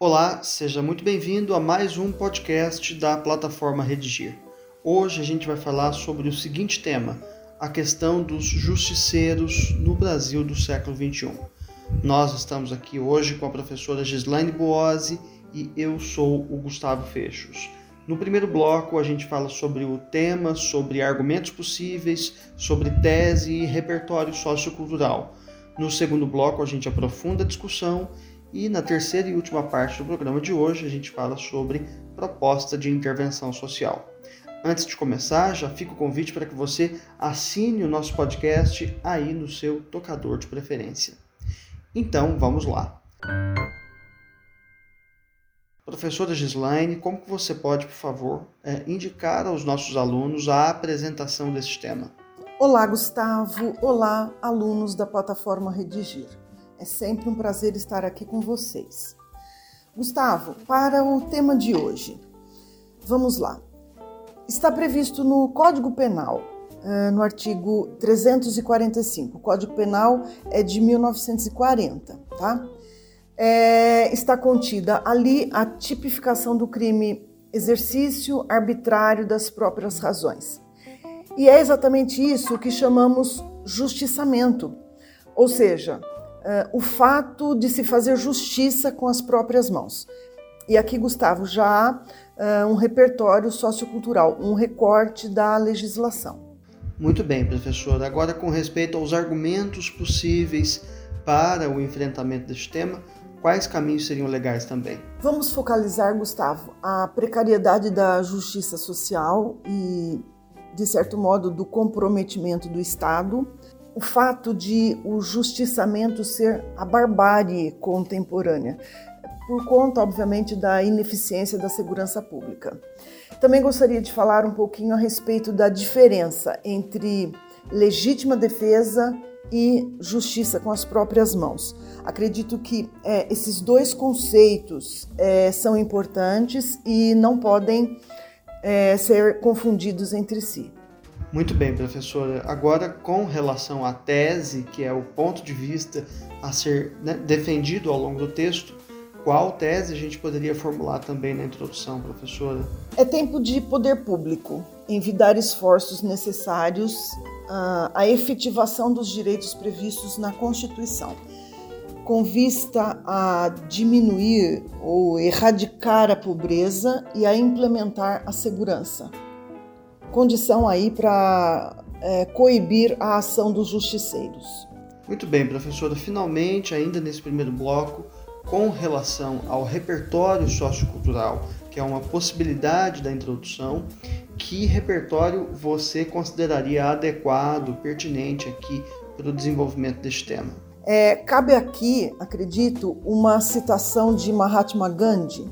Olá, seja muito bem-vindo a mais um podcast da plataforma Redigir. Hoje a gente vai falar sobre o seguinte tema: a questão dos justiceiros no Brasil do século XXI. Nós estamos aqui hoje com a professora Gislaine Boazzi e eu sou o Gustavo Fechos. No primeiro bloco, a gente fala sobre o tema, sobre argumentos possíveis, sobre tese e repertório sociocultural. No segundo bloco, a gente aprofunda a discussão e na terceira e última parte do programa de hoje, a gente fala sobre proposta de intervenção social. Antes de começar, já fica o convite para que você assine o nosso podcast aí no seu tocador de preferência. Então, vamos lá. Professora Gislaine, como que você pode, por favor, é, indicar aos nossos alunos a apresentação desse tema? Olá, Gustavo. Olá, alunos da plataforma Redigir. É sempre um prazer estar aqui com vocês. Gustavo, para o tema de hoje, vamos lá. Está previsto no Código Penal, eh, no artigo 345. O Código Penal é de 1940, tá? É, está contida ali a tipificação do crime exercício arbitrário das próprias razões. E é exatamente isso que chamamos justiçamento, ou seja, uh, o fato de se fazer justiça com as próprias mãos. E aqui, Gustavo, já há uh, um repertório sociocultural, um recorte da legislação. Muito bem, professor. Agora, com respeito aos argumentos possíveis para o enfrentamento deste tema, quais caminhos seriam legais também? Vamos focalizar, Gustavo, a precariedade da justiça social e, de certo modo, do comprometimento do Estado o fato de o justiçamento ser a barbárie contemporânea, por conta, obviamente, da ineficiência da segurança pública. Também gostaria de falar um pouquinho a respeito da diferença entre legítima defesa e justiça com as próprias mãos. Acredito que é, esses dois conceitos é, são importantes e não podem é, ser confundidos entre si. Muito bem, professora. Agora, com relação à tese, que é o ponto de vista a ser né, defendido ao longo do texto, qual tese a gente poderia formular também na introdução, professora? É tempo de poder público envidar esforços necessários uh, à efetivação dos direitos previstos na Constituição, com vista a diminuir ou erradicar a pobreza e a implementar a segurança condição aí para é, coibir a ação dos justiceiros. Muito bem, professora. Finalmente, ainda nesse primeiro bloco, com relação ao repertório sociocultural, que é uma possibilidade da introdução, que repertório você consideraria adequado, pertinente aqui para o desenvolvimento deste tema? É, cabe aqui, acredito, uma citação de Mahatma Gandhi,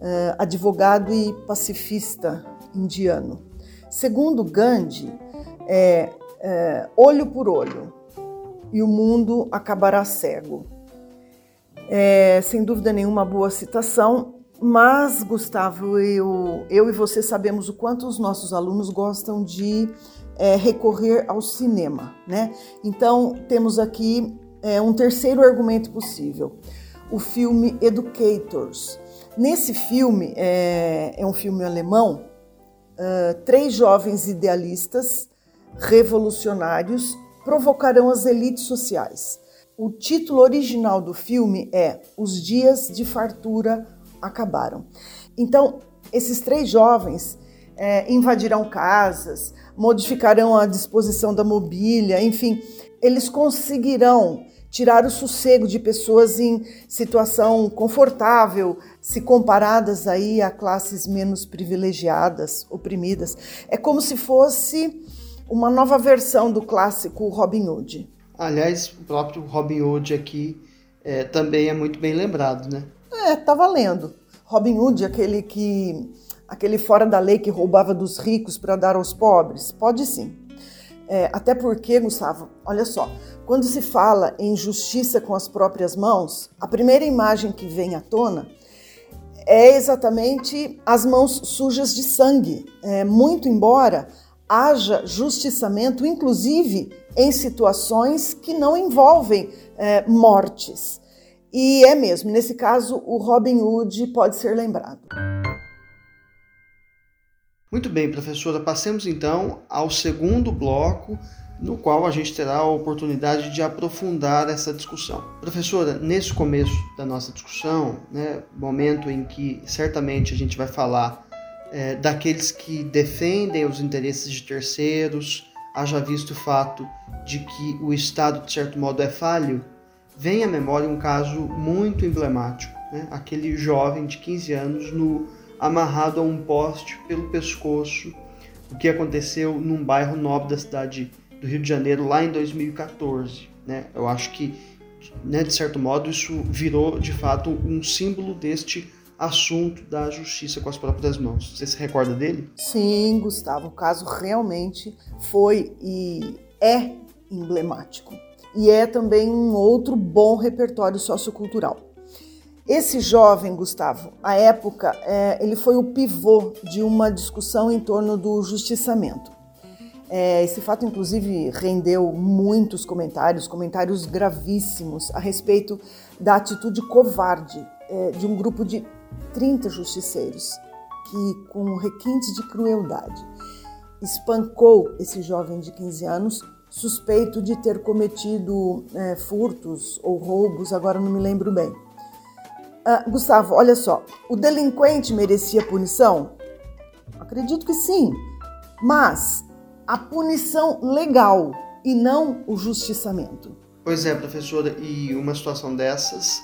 é, advogado e pacifista indiano. Segundo Gandhi, é, é, olho por olho e o mundo acabará cego. É, sem dúvida nenhuma, boa citação, mas, Gustavo, eu, eu e você sabemos o quanto os nossos alunos gostam de é, recorrer ao cinema, né? Então, temos aqui é, um terceiro argumento possível: o filme Educators. Nesse filme, é, é um filme alemão, uh, três jovens idealistas revolucionários provocarão as elites sociais. O título original do filme é Os Dias de Fartura Acabaram. Então, esses três jovens é, invadirão casas, modificarão a disposição da mobília, enfim, eles conseguirão tirar o sossego de pessoas em situação confortável, se comparadas aí a classes menos privilegiadas, oprimidas. É como se fosse uma nova versão do clássico Robin Hood. Aliás, o próprio Robin Hood aqui é, também é muito bem lembrado, né? É, tá valendo. Robin Hood, aquele que aquele fora da lei que roubava dos ricos para dar aos pobres, pode sim. É, até porque, Gustavo, olha só, quando se fala em justiça com as próprias mãos, a primeira imagem que vem à tona é exatamente as mãos sujas de sangue. É, muito embora haja justiçamento, inclusive em situações que não envolvem é, mortes. E é mesmo, nesse caso, o Robin Hood pode ser lembrado. Muito bem, professora, passemos então ao segundo bloco, no qual a gente terá a oportunidade de aprofundar essa discussão. Professora, nesse começo da nossa discussão, né, momento em que certamente a gente vai falar é, daqueles que defendem os interesses de terceiros, haja visto o fato de que o Estado, de certo modo, é falho, vem à memória um caso muito emblemático, né? aquele jovem de 15 anos no amarrado a um poste pelo pescoço, o que aconteceu num bairro nobre da cidade do Rio de Janeiro lá em 2014. Né? Eu acho que, né, de certo modo, isso virou de fato um símbolo deste assunto da justiça com as próprias mãos. Você se recorda dele? Sim, Gustavo. O caso realmente foi e é emblemático. E é também um outro bom repertório sociocultural. Esse jovem, Gustavo, à época, é, ele foi o pivô de uma discussão em torno do justiçamento. É, esse fato, inclusive, rendeu muitos comentários, comentários gravíssimos a respeito da atitude covarde é, de um grupo de 30 justiceiros que, com requintes de crueldade, espancou esse jovem de 15 anos suspeito de ter cometido é, furtos ou roubos, agora não me lembro bem. Ah, Gustavo, olha só, o delinquente merecia punição? Acredito que sim, mas a punição legal e não o justiçamento. Pois é, professora, e uma situação dessas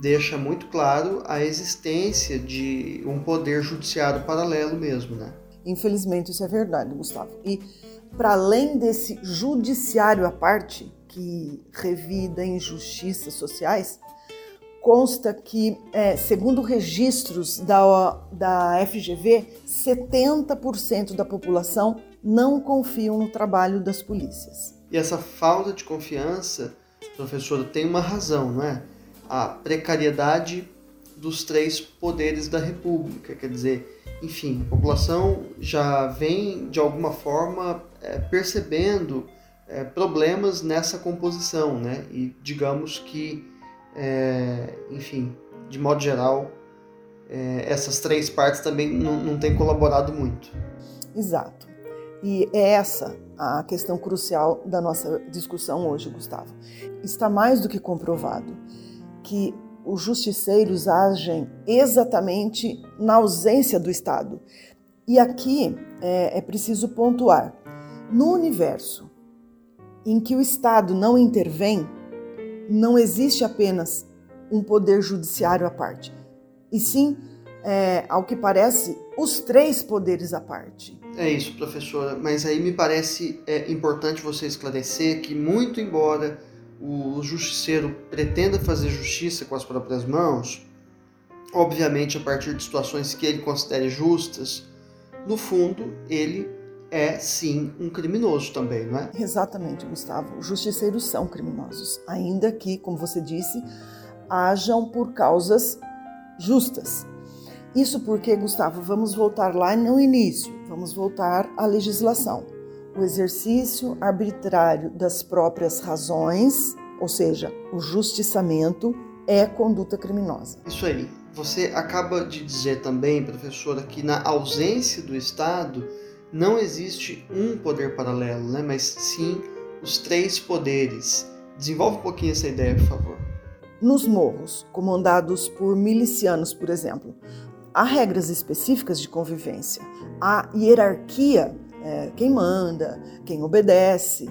deixa muito claro a existência de um poder judiciário paralelo mesmo, né? Infelizmente isso é verdade, Gustavo. E para além desse judiciário à parte, que revida injustiças sociais, consta que, é, segundo registros da, da FGV, 70% da população não confiam no trabalho das polícias. E essa falta de confiança, professora, tem uma razão, não é? A precariedade dos três poderes da República, quer dizer, enfim, a população já vem de alguma forma é, percebendo é, problemas nessa composição, né? E digamos que é, enfim, de modo geral, é, essas três partes também não, têm colaborado muito. Exato. E é essa a questão crucial da nossa discussão hoje, Gustavo. Está mais do que comprovado que os justiceiros agem exatamente na ausência do Estado. E aqui é, é preciso pontuar: no universo em que o Estado não intervém, não existe apenas um poder judiciário à parte, e sim, é, ao que parece, os três poderes à parte. É isso, professora, mas aí me parece é, importante você esclarecer que, muito embora o justiceiro pretenda fazer justiça com as próprias mãos, obviamente a partir de situações que ele considere justas, no fundo ele é sim um criminoso também, não é? Exatamente, Gustavo. Os justiceiros são criminosos, ainda que, como você disse, hajam por causas justas. Isso porque, Gustavo, vamos voltar lá no início, vamos voltar à legislação. O exercício arbitrário das próprias razões, ou seja, o justiçamento, é conduta criminosa. Isso aí. Você acaba de dizer também, professora, que na ausência do Estado, não existe um poder paralelo, né? mas sim os três poderes. Desenvolve um pouquinho essa ideia, por favor. Nos morros, comandados por milicianos, por exemplo, há regras específicas de convivência, há hierarquia, é, quem manda, quem obedece,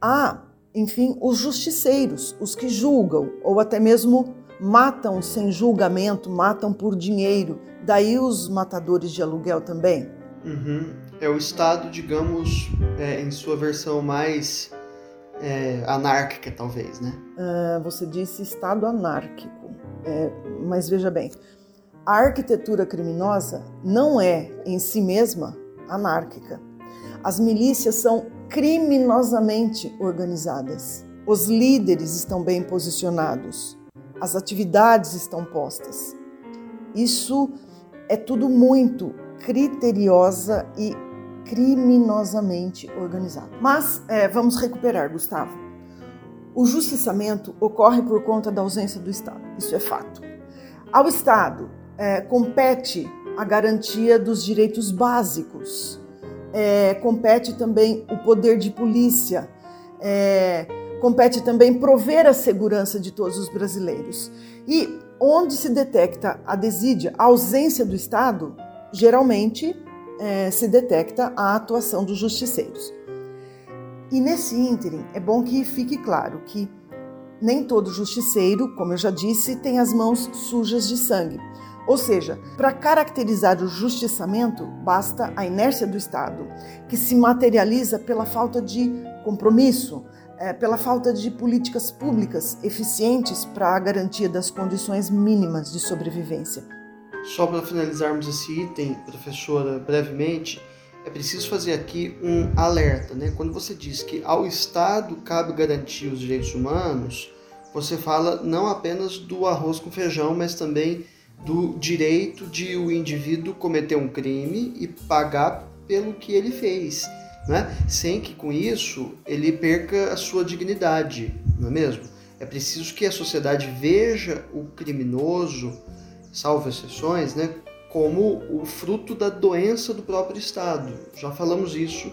há, enfim, os justiceiros, os que julgam ou até mesmo matam sem julgamento, matam por dinheiro, daí os matadores de aluguel também. Uhum é o Estado, digamos, é, em sua versão mais é, anárquica, talvez, né? Uh, você disse Estado anárquico, é, mas veja bem, a arquitetura criminosa não é em si mesma anárquica. As milícias são criminosamente organizadas. Os líderes estão bem posicionados. As atividades estão postas. Isso é tudo muito criteriosa e criminosamente organizado. Mas é, vamos recuperar, Gustavo. O justiçamento ocorre por conta da ausência do Estado, isso é fato. Ao Estado é, compete a garantia dos direitos básicos, é, compete também o poder de polícia, é, compete também prover a segurança de todos os brasileiros. E onde se detecta a desídia, a ausência do Estado, geralmente é, se detecta a atuação dos justiceiros. E nesse ínterim, é bom que fique claro que nem todo justiceiro, como eu já disse, tem as mãos sujas de sangue. Ou seja, para caracterizar o justiçamento, basta a inércia do Estado, que se materializa pela falta de compromisso, é, pela falta de políticas públicas eficientes para a garantia das condições mínimas de sobrevivência. Só para finalizarmos esse item, professora, brevemente, é preciso fazer aqui um alerta. Né? Quando você diz que ao Estado cabe garantir os direitos humanos, você fala não apenas do arroz com feijão, mas também do direito de o indivíduo cometer um crime e pagar pelo que ele fez né? sem que com isso ele perca a sua dignidade, não é mesmo? É preciso que a sociedade veja o criminoso, salvo exceções, né, como o fruto da doença do próprio Estado. Já falamos isso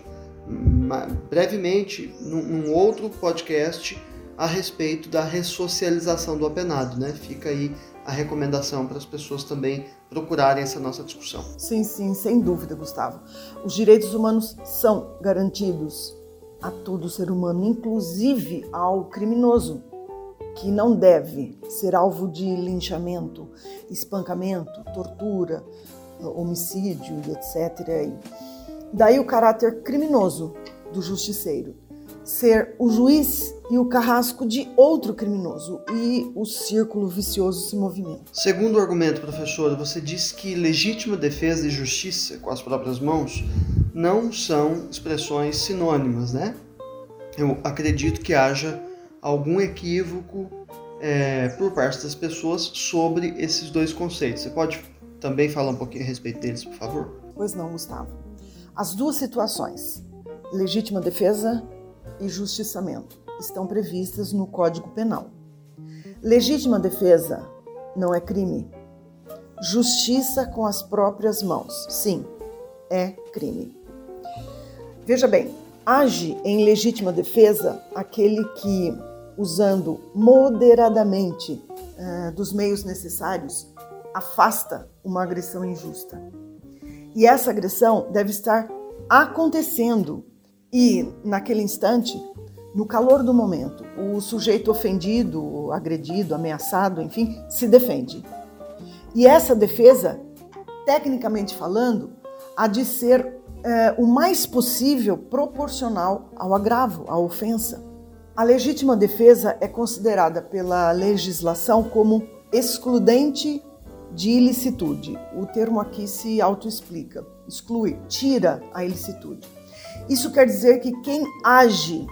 brevemente num outro podcast a respeito da ressocialização do apenado, né? Fica aí a recomendação para as pessoas também procurarem essa nossa discussão. Sim, sim, sem dúvida, Gustavo. Os direitos humanos são garantidos a todo ser humano, inclusive ao criminoso, que não deve ser alvo de linchamento, espancamento, tortura, homicídio e etc. Daí o caráter criminoso do justiceiro ser o juiz e o carrasco de outro criminoso e o círculo vicioso se movimenta. Segundo o argumento, professora, você diz que legítima defesa e justiça com as próprias mãos não são expressões sinônimas, né? Eu acredito que haja algum equívoco é, por parte das pessoas sobre esses dois conceitos. Você pode também falar um pouquinho a respeito deles, por favor? Pois não, Gustavo. As duas situações, legítima defesa e justiçamento estão previstas no Código Penal. Legítima defesa não é crime. Justiça com as próprias mãos, sim, é crime. Veja bem, age em legítima defesa aquele que, usando moderadamente uh, dos meios necessários, afasta uma agressão injusta. E essa agressão deve estar acontecendo e, naquele instante, no calor do momento, o sujeito ofendido, agredido, ameaçado, enfim, se defende. E essa defesa, tecnicamente falando, há de ser é, o mais possível proporcional ao agravo, à ofensa. A legítima defesa é considerada pela legislação como excludente de ilicitude. O termo aqui se autoexplica. Exclui, tira a ilicitude. Isso quer dizer que quem age,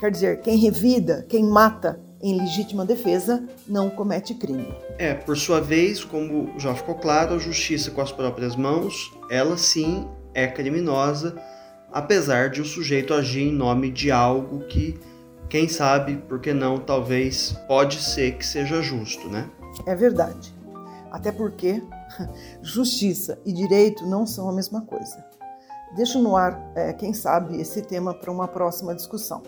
quer dizer, quem revida, quem mata em legítima defesa, não comete crime. É, por sua vez, como já ficou claro, a justiça com as próprias mãos, ela sim é criminosa, apesar de o sujeito agir em nome de algo que, quem sabe, por que não, talvez pode ser que seja justo, né? É verdade. Até porque justiça e direito não são a mesma coisa. Deixo no ar, é, quem sabe, esse tema para uma próxima discussão.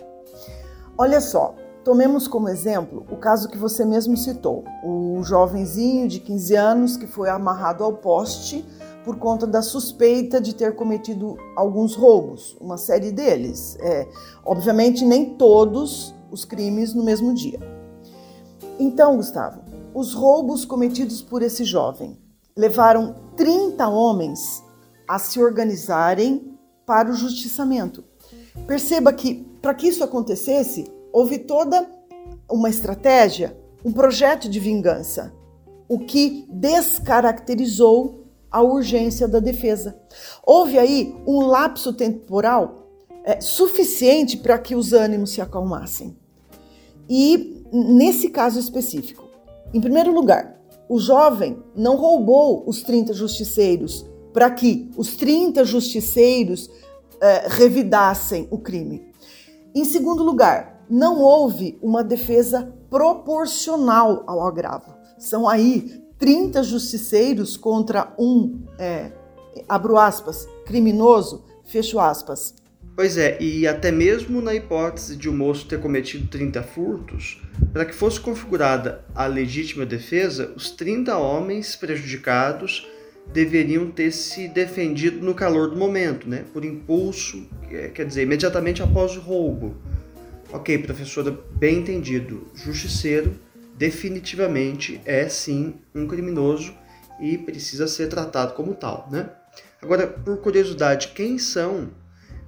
Olha só, tomemos como exemplo o caso que você mesmo citou, o jovenzinho de 15 anos que foi amarrado ao poste por conta da suspeita de ter cometido alguns roubos, uma série deles. É, obviamente, nem todos os crimes no mesmo dia. Então, Gustavo, os roubos cometidos por esse jovem levaram 30 homens a se organizarem para o justiçamento. Perceba que, para que isso acontecesse, houve toda uma estratégia, um projeto de vingança, o que descaracterizou a urgência da defesa. Houve aí um lapso temporal é, suficiente para que os ânimos se acalmassem. E nesse caso específico, em primeiro lugar, o jovem não roubou os 30 justiceiros para que os 30 justiceiros eh, revidassem o crime. Em segundo lugar, não houve uma defesa proporcional ao agravo. São aí 30 justiceiros contra um, é, abro aspas, criminoso, fecho aspas. Pois é, e até mesmo na hipótese de o moço ter cometido 30 furtos, para que fosse configurada a legítima defesa, os 30 homens prejudicados deveriam ter se defendido no calor do momento, né? por impulso, é, quer dizer, imediatamente após o roubo. Ok, professora, bem entendido. Justiceiro definitivamente é sim um criminoso e precisa ser tratado como tal, né? Agora, por curiosidade, quem são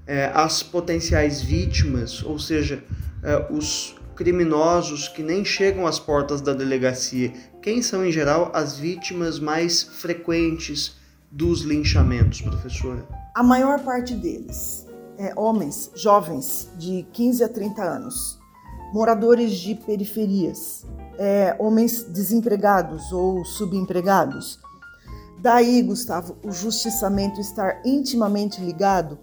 é, as potenciais vítimas, ou seja, é, os criminosos que nem chegam às portas da delegacia? Quem são, em geral, as vítimas mais frequentes dos linchamentos, professora? A maior parte deles é homens, jovens, de 15 a 30 anos, moradores de periferias, é, homens desempregados ou subempregados. Daí, Gustavo, o justiçamento estar intimamente ligado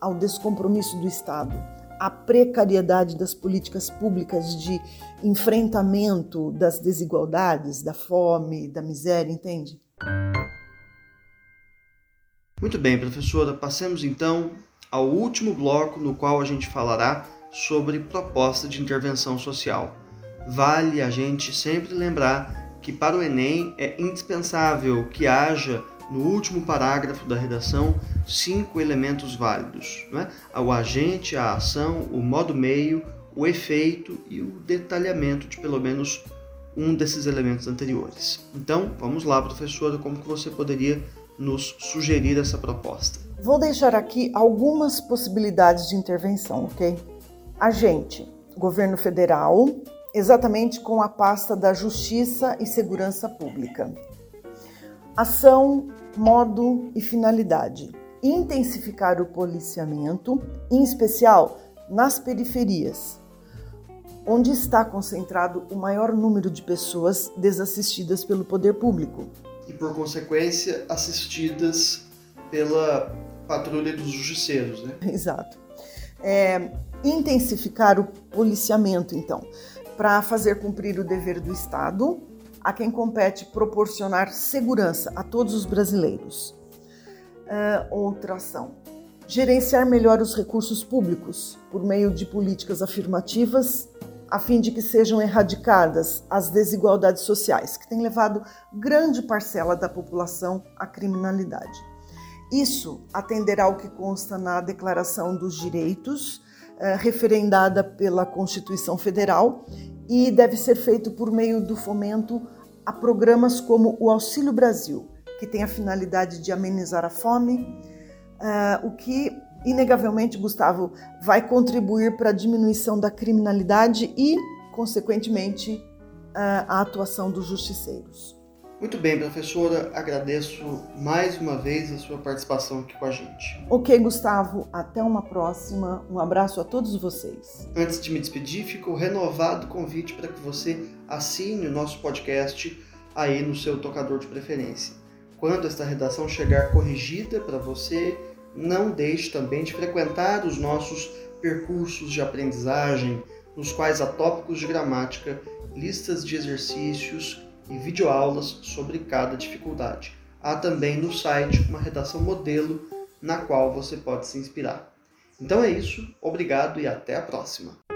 ao descompromisso do Estado a precariedade das políticas públicas de enfrentamento das desigualdades, da fome, da miséria, entende? Muito bem, professora. Passemos então ao último bloco no qual a gente falará sobre proposta de intervenção social. Vale a gente sempre lembrar que para o Enem é indispensável que haja no último parágrafo da redação cinco elementos válidos: né? o agente, a ação, o modo meio, o efeito e o detalhamento de pelo menos um desses elementos anteriores. Então, vamos lá, professora, como que você poderia nos sugerir essa proposta? Vou deixar aqui algumas possibilidades de intervenção, ok? Agente, governo federal, exatamente com a pasta da Justiça e Segurança Pública. Ação, modo e finalidade. Intensificar o policiamento, em especial nas periferias, onde está concentrado o maior número de pessoas desassistidas pelo poder público. E, por consequência, assistidas pela patrulha dos justiceiros, né? Exato. É, intensificar o policiamento, então, para fazer cumprir o dever do Estado a quem compete proporcionar segurança a todos os brasileiros. Uh, outra ação: gerenciar melhor os recursos públicos por meio de políticas afirmativas, a fim de que sejam erradicadas as desigualdades sociais, que têm levado grande parcela da população à criminalidade. Isso atenderá ao que consta na Declaração dos Direitos, referendada pela Constituição Federal e deve ser feito por meio do fomento a programas como o Auxílio Brasil, que tem a finalidade de amenizar a fome, uh, o que inegavelmente, Gustavo, vai contribuir para a diminuição da criminalidade e, consequentemente, uh, a atuação dos justiceiros. Muito bem, professora, agradeço mais uma vez a sua participação aqui com a gente. Ok, Gustavo, até uma próxima. Um abraço a todos vocês. Antes de me despedir, fica o renovado convite para que você assine o nosso podcast aí no seu tocador de preferência. Quando esta redação chegar corrigida para você, não deixe também de frequentar os nossos percursos de aprendizagem, nos quais há tópicos de gramática, listas de exercícios, e videoaulas sobre cada dificuldade. Há também no site uma redação modelo na qual você pode se inspirar. Então é isso, obrigado e até a próxima!